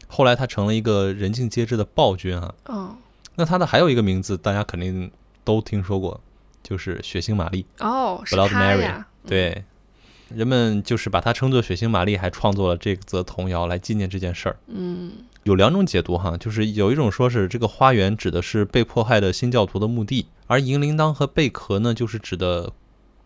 后来她成了一个人尽皆知的暴君哈。哦那她的还有一个名字，大家肯定都听说过，就是血腥玛丽。哦，是 Blood Mary，对，人们就是把它称作血腥玛丽，还创作了这则童谣来纪念这件事儿。嗯有两种解读哈，就是有一种说是这个花园指的是被迫害的新教徒的墓地，而银铃铛和贝壳呢，就是指的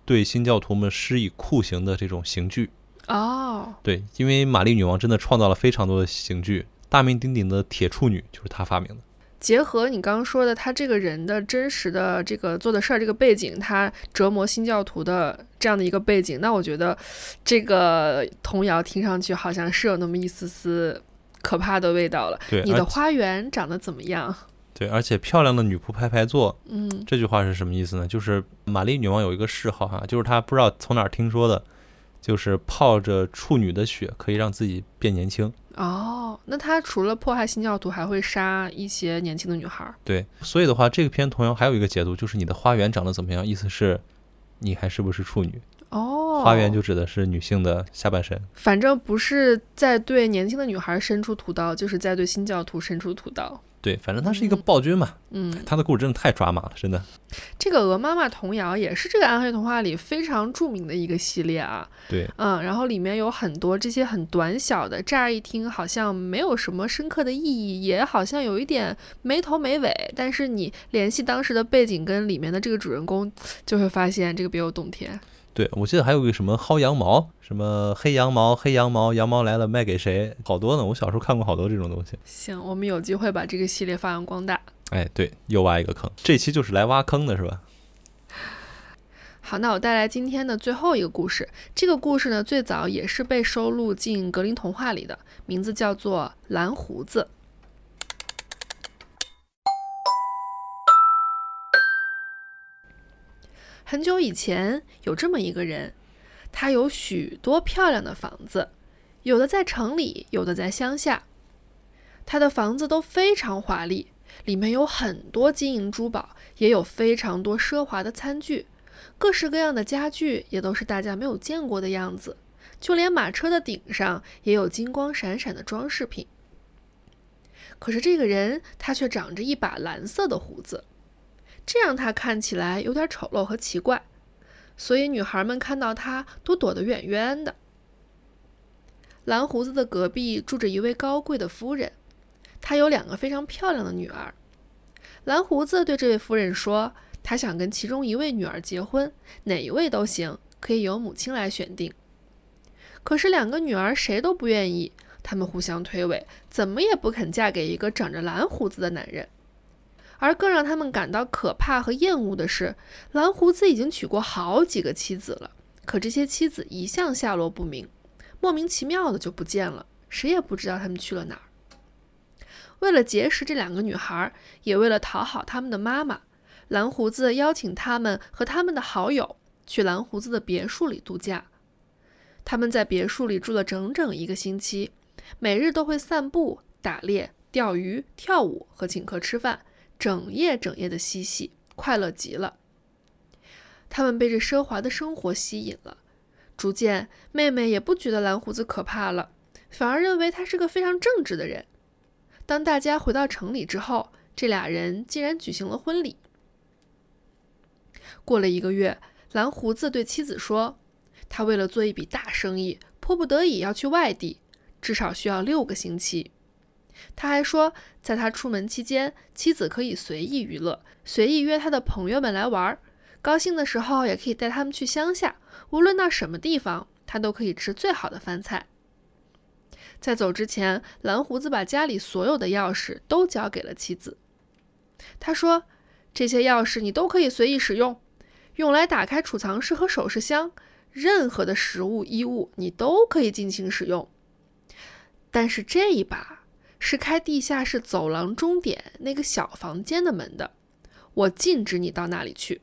对新教徒们施以酷刑的这种刑具。哦对，因为玛丽女王真的创造了非常多的刑具，大名鼎鼎的铁处女就是她发明的。结合你刚刚说的，他这个人的真实的这个做的事儿，这个背景，他折磨新教徒的这样的一个背景，那我觉得这个童谣听上去好像是有那么一丝丝可怕的味道了。对，你的花园长得怎么样？对，而且漂亮的女仆排排坐，嗯这句话是什么意思呢？就是玛丽女王有一个嗜好哈，就是她不知道从哪儿听说的，就是泡着处女的血可以让自己变年轻。哦，那他除了迫害新教徒，还会杀一些年轻的女孩儿。对，所以的话，这个篇同样还有一个解读，就是你的花园长得怎么样，意思是你还是不是处女？哦，花园就指的是女性的下半身。反正不是在对年轻的女孩伸出屠刀，就是在对新教徒伸出屠刀。对，反正他是一个嗯暴君嘛，嗯，他的故事真的太抓马了，真的。这个鹅妈妈童谣也是这个暗黑童话里非常著名的一个系列啊。对，嗯，然后里面有很多这些很短小的，乍一听好像没有什么深刻的意义，也好像有一点没头没尾，但是你联系当时的背景跟里面的这个主人公，就会发现这个别有洞天。对，我记得还有个什么薅羊毛，什么黑羊毛，黑羊毛，羊毛来了卖给谁？好多呢，我小时候看过好多这种东西。行，我们有机会把这个系列发扬光大。哎，对，又挖一个坑，这期就是来挖坑的是吧？好，那我带来今天的最后一个故事。这个故事呢，最早也是被收录进格林童话里的，名字叫做《蓝胡子》。很久以前，有这么一个人，他有许多漂亮的房子，有的在城里，有的在乡下。他的房子都非常华丽，里面有很多金银珠宝，也有非常多奢华的餐具。各式各样的家具也都是大家没有见过的样子，就连马车的顶上也有金光闪闪的装饰品。可是这个人他却长着一把蓝色的胡子，这让他看起来有点丑陋和奇怪，所以女孩们看到他都躲得远远的。蓝胡子的隔壁住着一位高贵的夫人，她有两个非常漂亮的女儿。蓝胡子对这位夫人说。他想跟其中一位女儿结婚，哪一位都行，可以由母亲来选定。可是两个女儿谁都不愿意，她们互相推诿，怎么也不肯嫁给一个长着蓝胡子的男人。而更让他们感到可怕和厌恶的是，蓝胡子已经娶过好几个妻子了，可这些妻子一向下落不明，莫名其妙的就不见了，谁也不知道他们去了哪儿。为了结识这两个女孩，也为了讨好他们的妈妈。蓝胡子邀请他们和他们的好友去蓝胡子的别墅里度假。他们在别墅里住了整整一个星期，每日都会散步、打猎、钓鱼、跳舞和请客吃饭，整夜整夜的嬉戏，快乐极了。他们被这奢华的生活吸引了，逐渐，妹妹也不觉得蓝胡子可怕了，反而认为他是个非常正直的人。当大家回到城里之后，这俩人竟然举行了婚礼。过了一个月，蓝胡子对妻子说：“他为了做一笔大生意，迫不得已要去外地，至少需要六个星期。”他还说，在他出门期间，妻子可以随意娱乐，随意约他的朋友们来玩儿，高兴的时候也可以带他们去乡下，无论到什么地方，他都可以吃最好的饭菜。在走之前，蓝胡子把家里所有的钥匙都交给了妻子。他说：“这些钥匙你都可以随意使用，用来打开储藏室和首饰箱，任何的食物、衣物你都可以尽情使用。但是这一把是开地下室走廊终点那个小房间的门的，我禁止你到那里去。”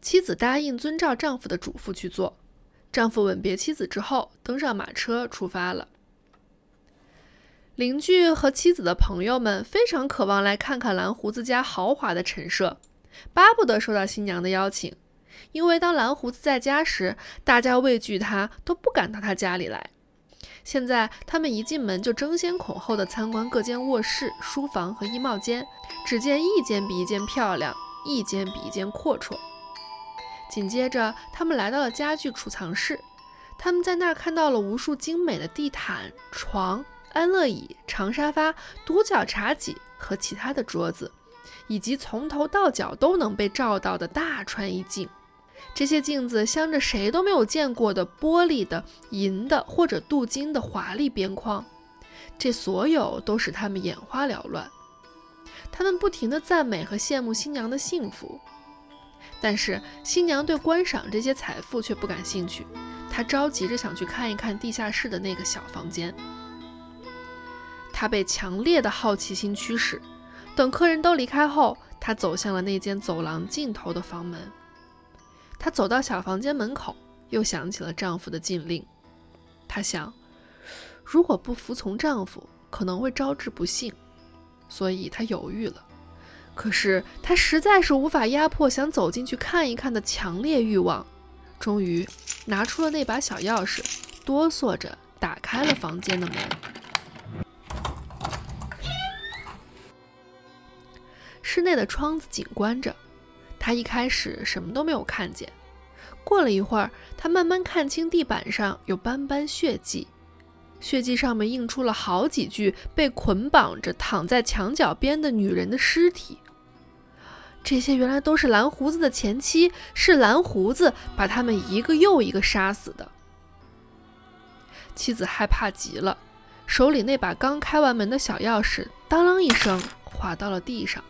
妻子答应遵照丈夫的嘱咐去做。丈夫吻别妻子之后，登上马车出发了。邻居和妻子的朋友们非常渴望来看看蓝胡子家豪华的陈设，巴不得收到新娘的邀请。因为当蓝胡子在家时，大家畏惧他，都不敢到他家里来。现在他们一进门就争先恐后的参观各间卧室、书房和衣帽间，只见一间比一间漂亮，一间比一间阔绰。紧接着，他们来到了家具储藏室，他们在那儿看到了无数精美的地毯、床。安乐椅、长沙发、独角茶几和其他的桌子，以及从头到脚都能被照到的大穿衣镜。这些镜子镶着谁都没有见过的玻璃的、银的或者镀金的华丽边框，这所有都使他们眼花缭乱。他们不停地赞美和羡慕新娘的幸福，但是新娘对观赏这些财富却不感兴趣。她着急着想去看一看地下室的那个小房间。她被强烈的好奇心驱使，等客人都离开后，她走向了那间走廊尽头的房门。她走到小房间门口，又想起了丈夫的禁令。她想，如果不服从丈夫，可能会招致不幸，所以她犹豫了。可是她实在是无法压迫想走进去看一看的强烈欲望，终于拿出了那把小钥匙，哆嗦着打开了房间的门。室内的窗子紧关着，他一开始什么都没有看见。过了一会儿，他慢慢看清地板上有斑斑血迹，血迹上面印出了好几具被捆绑着躺在墙角边的女人的尸体。这些原来都是蓝胡子的前妻，是蓝胡子把他们一个又一个杀死的。妻子害怕极了，手里那把刚开完门的小钥匙当啷一声滑到了地上。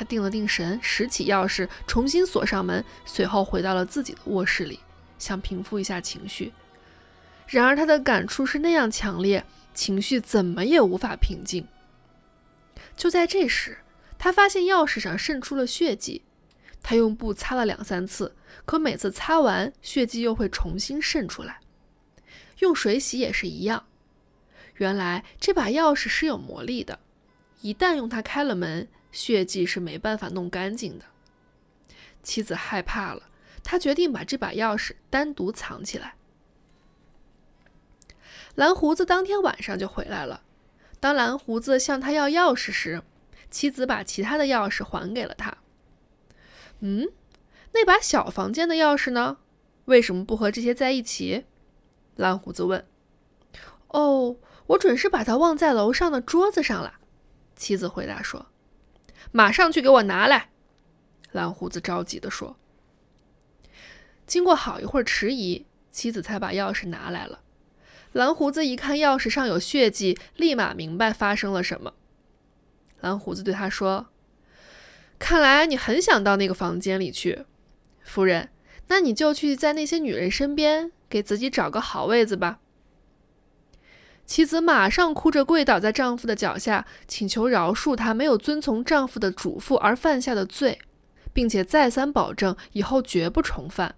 他定了定神，拾起钥匙，重新锁上门，随后回到了自己的卧室里，想平复一下情绪。然而，他的感触是那样强烈，情绪怎么也无法平静。就在这时，他发现钥匙上渗出了血迹。他用布擦了两三次，可每次擦完，血迹又会重新渗出来。用水洗也是一样。原来这把钥匙是有魔力的，一旦用它开了门。血迹是没办法弄干净的。妻子害怕了，他决定把这把钥匙单独藏起来。蓝胡子当天晚上就回来了。当蓝胡子向他要钥匙时，妻子把其他的钥匙还给了他。嗯，那把小房间的钥匙呢？为什么不和这些在一起？蓝胡子问。哦，我准是把它忘在楼上的桌子上了。妻子回答说。马上去给我拿来！蓝胡子着急地说。经过好一会儿迟疑，妻子才把钥匙拿来了。蓝胡子一看钥匙上有血迹，立马明白发生了什么。蓝胡子对他说：“看来你很想到那个房间里去，夫人。那你就去在那些女人身边，给自己找个好位子吧。”妻子马上哭着跪倒在丈夫的脚下，请求饶恕她没有遵从丈夫的嘱咐而犯下的罪，并且再三保证以后绝不重犯。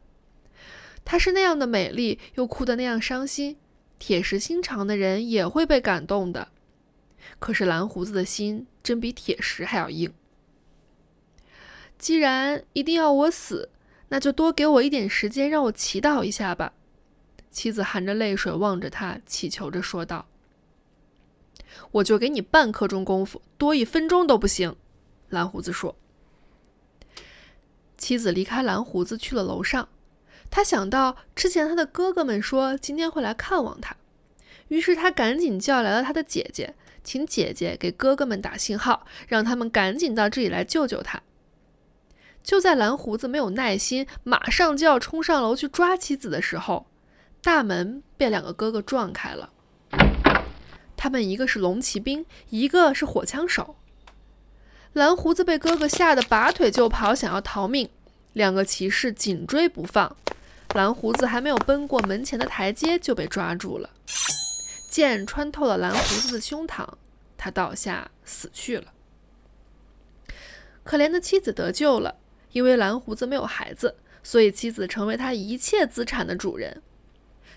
她是那样的美丽，又哭得那样伤心，铁石心肠的人也会被感动的。可是蓝胡子的心真比铁石还要硬。既然一定要我死，那就多给我一点时间，让我祈祷一下吧。妻子含着泪水望着他，祈求着说道：“我就给你半刻钟功夫，多一分钟都不行。”蓝胡子说。妻子离开蓝胡子去了楼上，他想到之前他的哥哥们说今天会来看望他，于是他赶紧叫来了他的姐姐，请姐姐给哥哥们打信号，让他们赶紧到这里来救救他。就在蓝胡子没有耐心，马上就要冲上楼去抓妻子的时候，大门被两个哥哥撞开了。他们一个是龙骑兵，一个是火枪手。蓝胡子被哥哥吓得拔腿就跑，想要逃命。两个骑士紧追不放，蓝胡子还没有奔过门前的台阶就被抓住了。剑穿透了蓝胡子的胸膛，他倒下死去了。可怜的妻子得救了。因为蓝胡子没有孩子，所以妻子成为他一切资产的主人。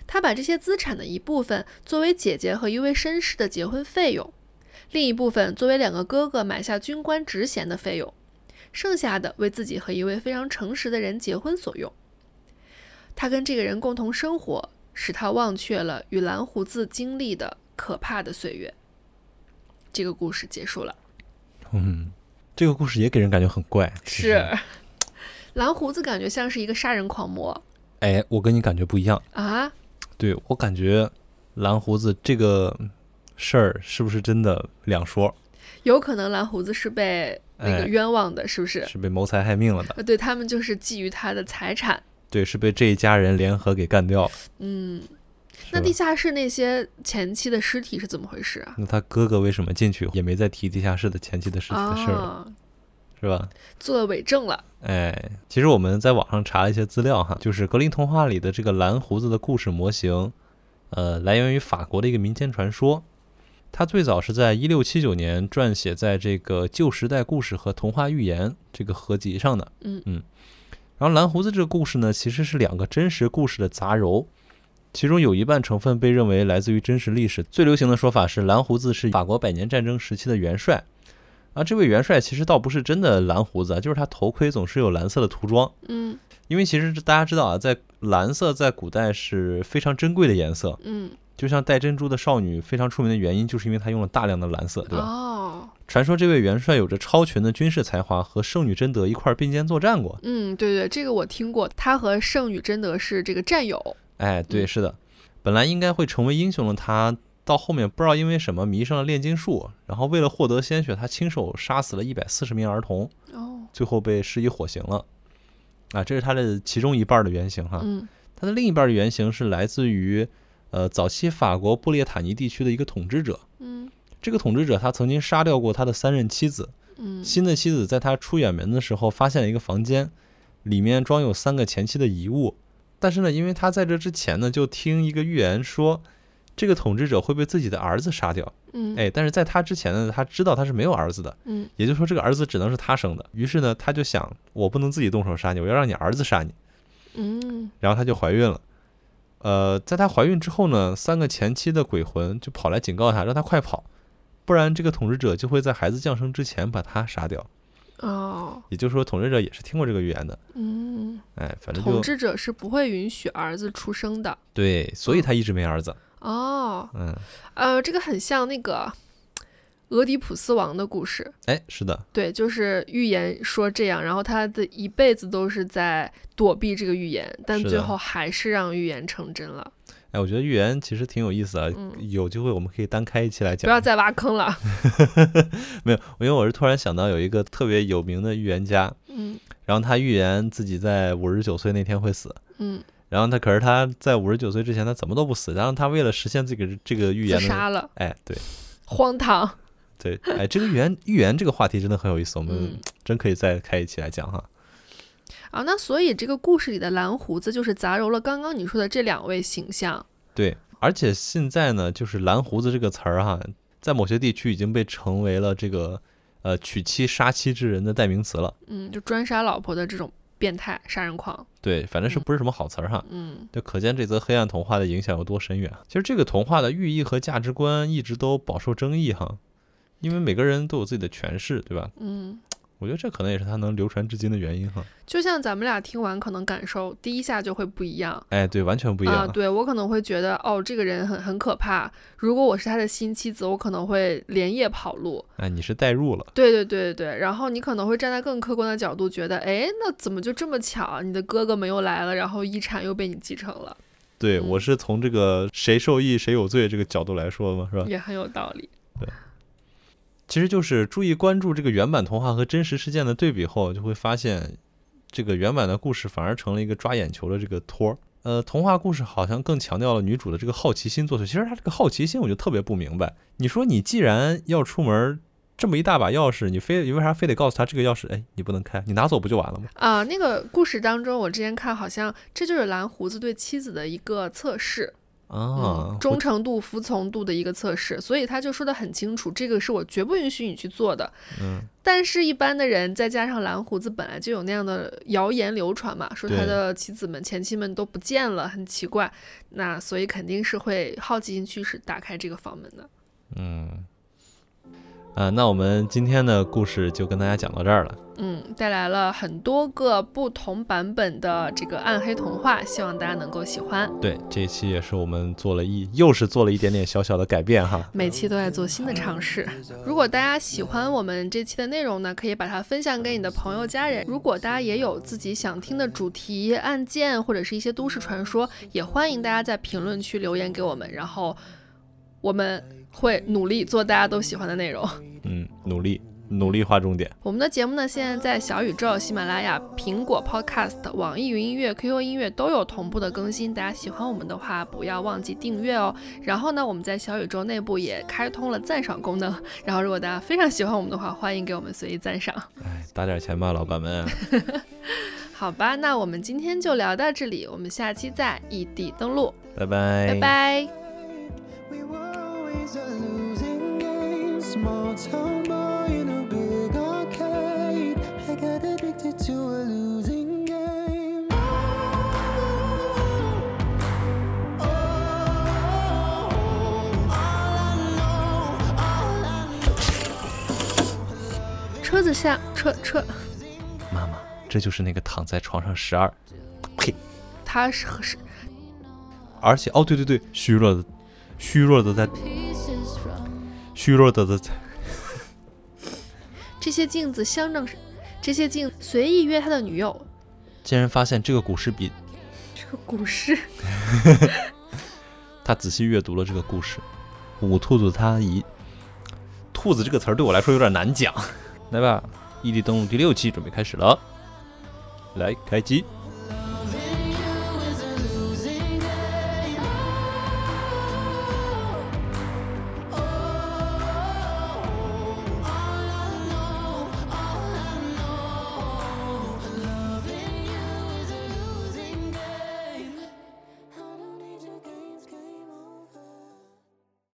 他把这些资产的一部分作为姐姐和一位绅士的结婚费用，另一部分作为两个哥哥买下军官职衔的费用，剩下的为自己和一位非常诚实的人结婚所用。他跟这个人共同生活，使他忘却了与蓝胡子经历的可怕的岁月。这个故事结束了。嗯，这个故事也给人感觉很怪。是。蓝胡子感觉像是一个杀人狂魔哎，我跟你感觉不一样。啊！对我感觉蓝胡子这个事儿是不是真的两说？有可能蓝胡子是被那个哎冤枉的，是不是？是被谋财害命了的。呃，对他们就是觊觎他的财产。对，是被这一家人联合给干掉了。嗯，那地下室那些前妻的尸体是怎么回事啊？那他哥哥为什么进去也没再提地下室的前妻的尸体的事儿是吧？做了伪证了。哎，其实我们在网上查了一些资料哈，就是格林童话里的这个蓝胡子的故事模型，呃，来源于法国的一个民间传说。它最早是在一六七九年撰写在这个《旧时代故事和童话寓言》这个合集上的。嗯嗯。然后蓝胡子这个故事呢，其实是两个真实故事的杂糅，其中有一半成分被认为来自于真实历史。最流行的说法是，蓝胡子是法国百年战争时期的元帅。啊，这位元帅其实倒不是真的蓝胡子啊，就是他头盔总是有蓝色的涂装。嗯因为其实大家知道啊，在蓝色在古代是非常珍贵的颜色，嗯，就像戴珍珠的少女非常出名的原因，就是因为她用了大量的蓝色，对吧？哦，传说这位元帅有着超群的军事才华，和圣女贞德一块儿并肩作战过。嗯，对对，这个我听过。他和圣女贞德是这个战友。哎，对，嗯是的，本来应该会成为英雄的他，到后面不知道因为什么迷上了炼金术，然后为了获得鲜血，他亲手杀死了一百四十名儿童，哦，最后被施以火刑了。啊，这是他的其中一半儿的原型哈。嗯他的另一半儿的原型是来自于，呃，早期法国布列塔尼地区的一个统治者。嗯这个统治者他曾经杀掉过他的三任妻子，嗯新的妻子在他出远门的时候发现了一个房间，里面装有三个前妻的遗物。但是呢，因为他在这之前呢，就听一个预言说，这个统治者会被自己的儿子杀掉。嗯，哎，但是在他之前呢，他知道他是没有儿子的，嗯也就是说这个儿子只能是他生的。于是呢，他就想，我不能自己动手杀你，我要让你儿子杀你。嗯然后他就怀孕了。呃，在她怀孕之后呢，三个前妻的鬼魂就跑来警告她，让她快跑，不然这个统治者就会在孩子降生之前把她杀掉。哦也就是说，统治者也是听过这个预言的。嗯，哎，反正统治者是不会允许儿子出生的。对，所以他一直没儿子。哦，嗯，呃，这个很像那个俄狄浦斯王的故事。哎，是的，对，就是预言说这样，然后他的一辈子都是在躲避这个预言，但最后还是让预言成真了。哎，我觉得预言其实挺有意思啊。嗯有机会我们可以单开一期来讲。不要再挖坑了。没有，因为我是突然想到有一个特别有名的预言家，嗯然后他预言自己在五十九岁那天会死。嗯，然后他可是他在五十九岁之前他怎么都不死，然后他为了实现这个这个预言的，杀了，哎，对荒唐。对，哎，这个预言预言这个话题真的很有意思，我们嗯真可以再开一期来讲哈。啊，那所以这个故事里的蓝胡子就是杂糅了刚刚你说的这两位形象。对，而且现在呢，就是蓝胡子这个词儿哈，在某些地区已经被成为了这个呃娶妻杀妻之人的代名词了。嗯，就专杀老婆的这种变态杀人狂。对，反正是嗯不是什么好词儿哈。嗯就可见这则黑暗童话的影响有多深远。其实这个童话的寓意和价值观一直都饱受争议哈，因为每个人都有自己的诠释，对吧？嗯，我觉得这可能也是它能流传至今的原因哈。就像咱们俩听完，可能感受第一下就会不一样。哎，对，完全不一啊，样。对我可能会觉得，哦，这个人很很可怕。如果我是他的新妻子，我可能会连夜跑路。哎，你是代入了，对对对对对，然后你可能会站在更客观的角度，觉得，哎，那怎么就这么巧啊？你的哥哥们又来了，然后遗产又被你继承了，对、嗯我是从这个谁受益谁有罪这个角度来说嘛，是吧？也很有道理。其实就是注意关注这个原版童话和真实事件的对比后，就会发现，这个原版的故事反而成了一个抓眼球的这个托儿。呃，童话故事好像更强调了女主的这个好奇心作祟。其实她这个好奇心我就特别不明白。你说你既然要出门，这么一大把钥匙，你非你为啥非得告诉她这个钥匙？哎，你不能开，你拿走不就完了吗？啊、那个故事当中，我之前看好像这就是蓝胡子对妻子的一个测试，啊嗯，，忠诚度、服从度的一个测试，所以他就说的很清楚，这个是我绝不允许你去做的。嗯，但是，一般的人再加上蓝胡子本来就有那样的谣言流传嘛，说他的妻子们、前妻们都不见了，很奇怪，那所以肯定是会好奇心驱使打开这个房门的。嗯，啊，那我们今天的故事就跟大家讲到这儿了。嗯，带来了很多个不同版本的这个暗黑童话，希望大家能够喜欢。对，这一期也是我们做了一，又是做了一点点小小的改变哈。每期都在做新的尝试。如果大家喜欢我们这期的内容呢，可以把它分享给你的朋友、家人。如果大家也有自己想听的主题、案件或者是一些都市传说，也欢迎大家在评论区留言给我们，然后我们会努力做大家都喜欢的内容。嗯，努力努力划重点。我们的节目呢，现在在小宇宙、喜马拉雅、苹果 Podcast、网易云音乐、QQ 音乐都有同步的更新。大家喜欢我们的话，不要忘记订阅哦。然后呢，我们在小宇宙内部也开通了赞赏功能。然后，如果大家非常喜欢我们的话，欢迎给我们随意赞赏。哎，打点钱吧，老板们。好吧，那我们今天就聊到这里，我们下期再异地登录，拜拜。拜拜。Small town boy in a big arcade. I got addicted to a losing game. Oh, all I know, all I know. 车子下车车，妈妈，这就是那个躺在床上十二，呸！他是是而且哦，对对对，虚弱的，虚弱的在，虚弱的的在，这些镜子相正是这些镜随意约他的女友。竟然发现这个古诗比这个古诗。他仔细阅读了这个故事。五兔子他一，兔子这个词儿对我来说有点难讲。来吧，异地登录第六期准备开始了，来开机。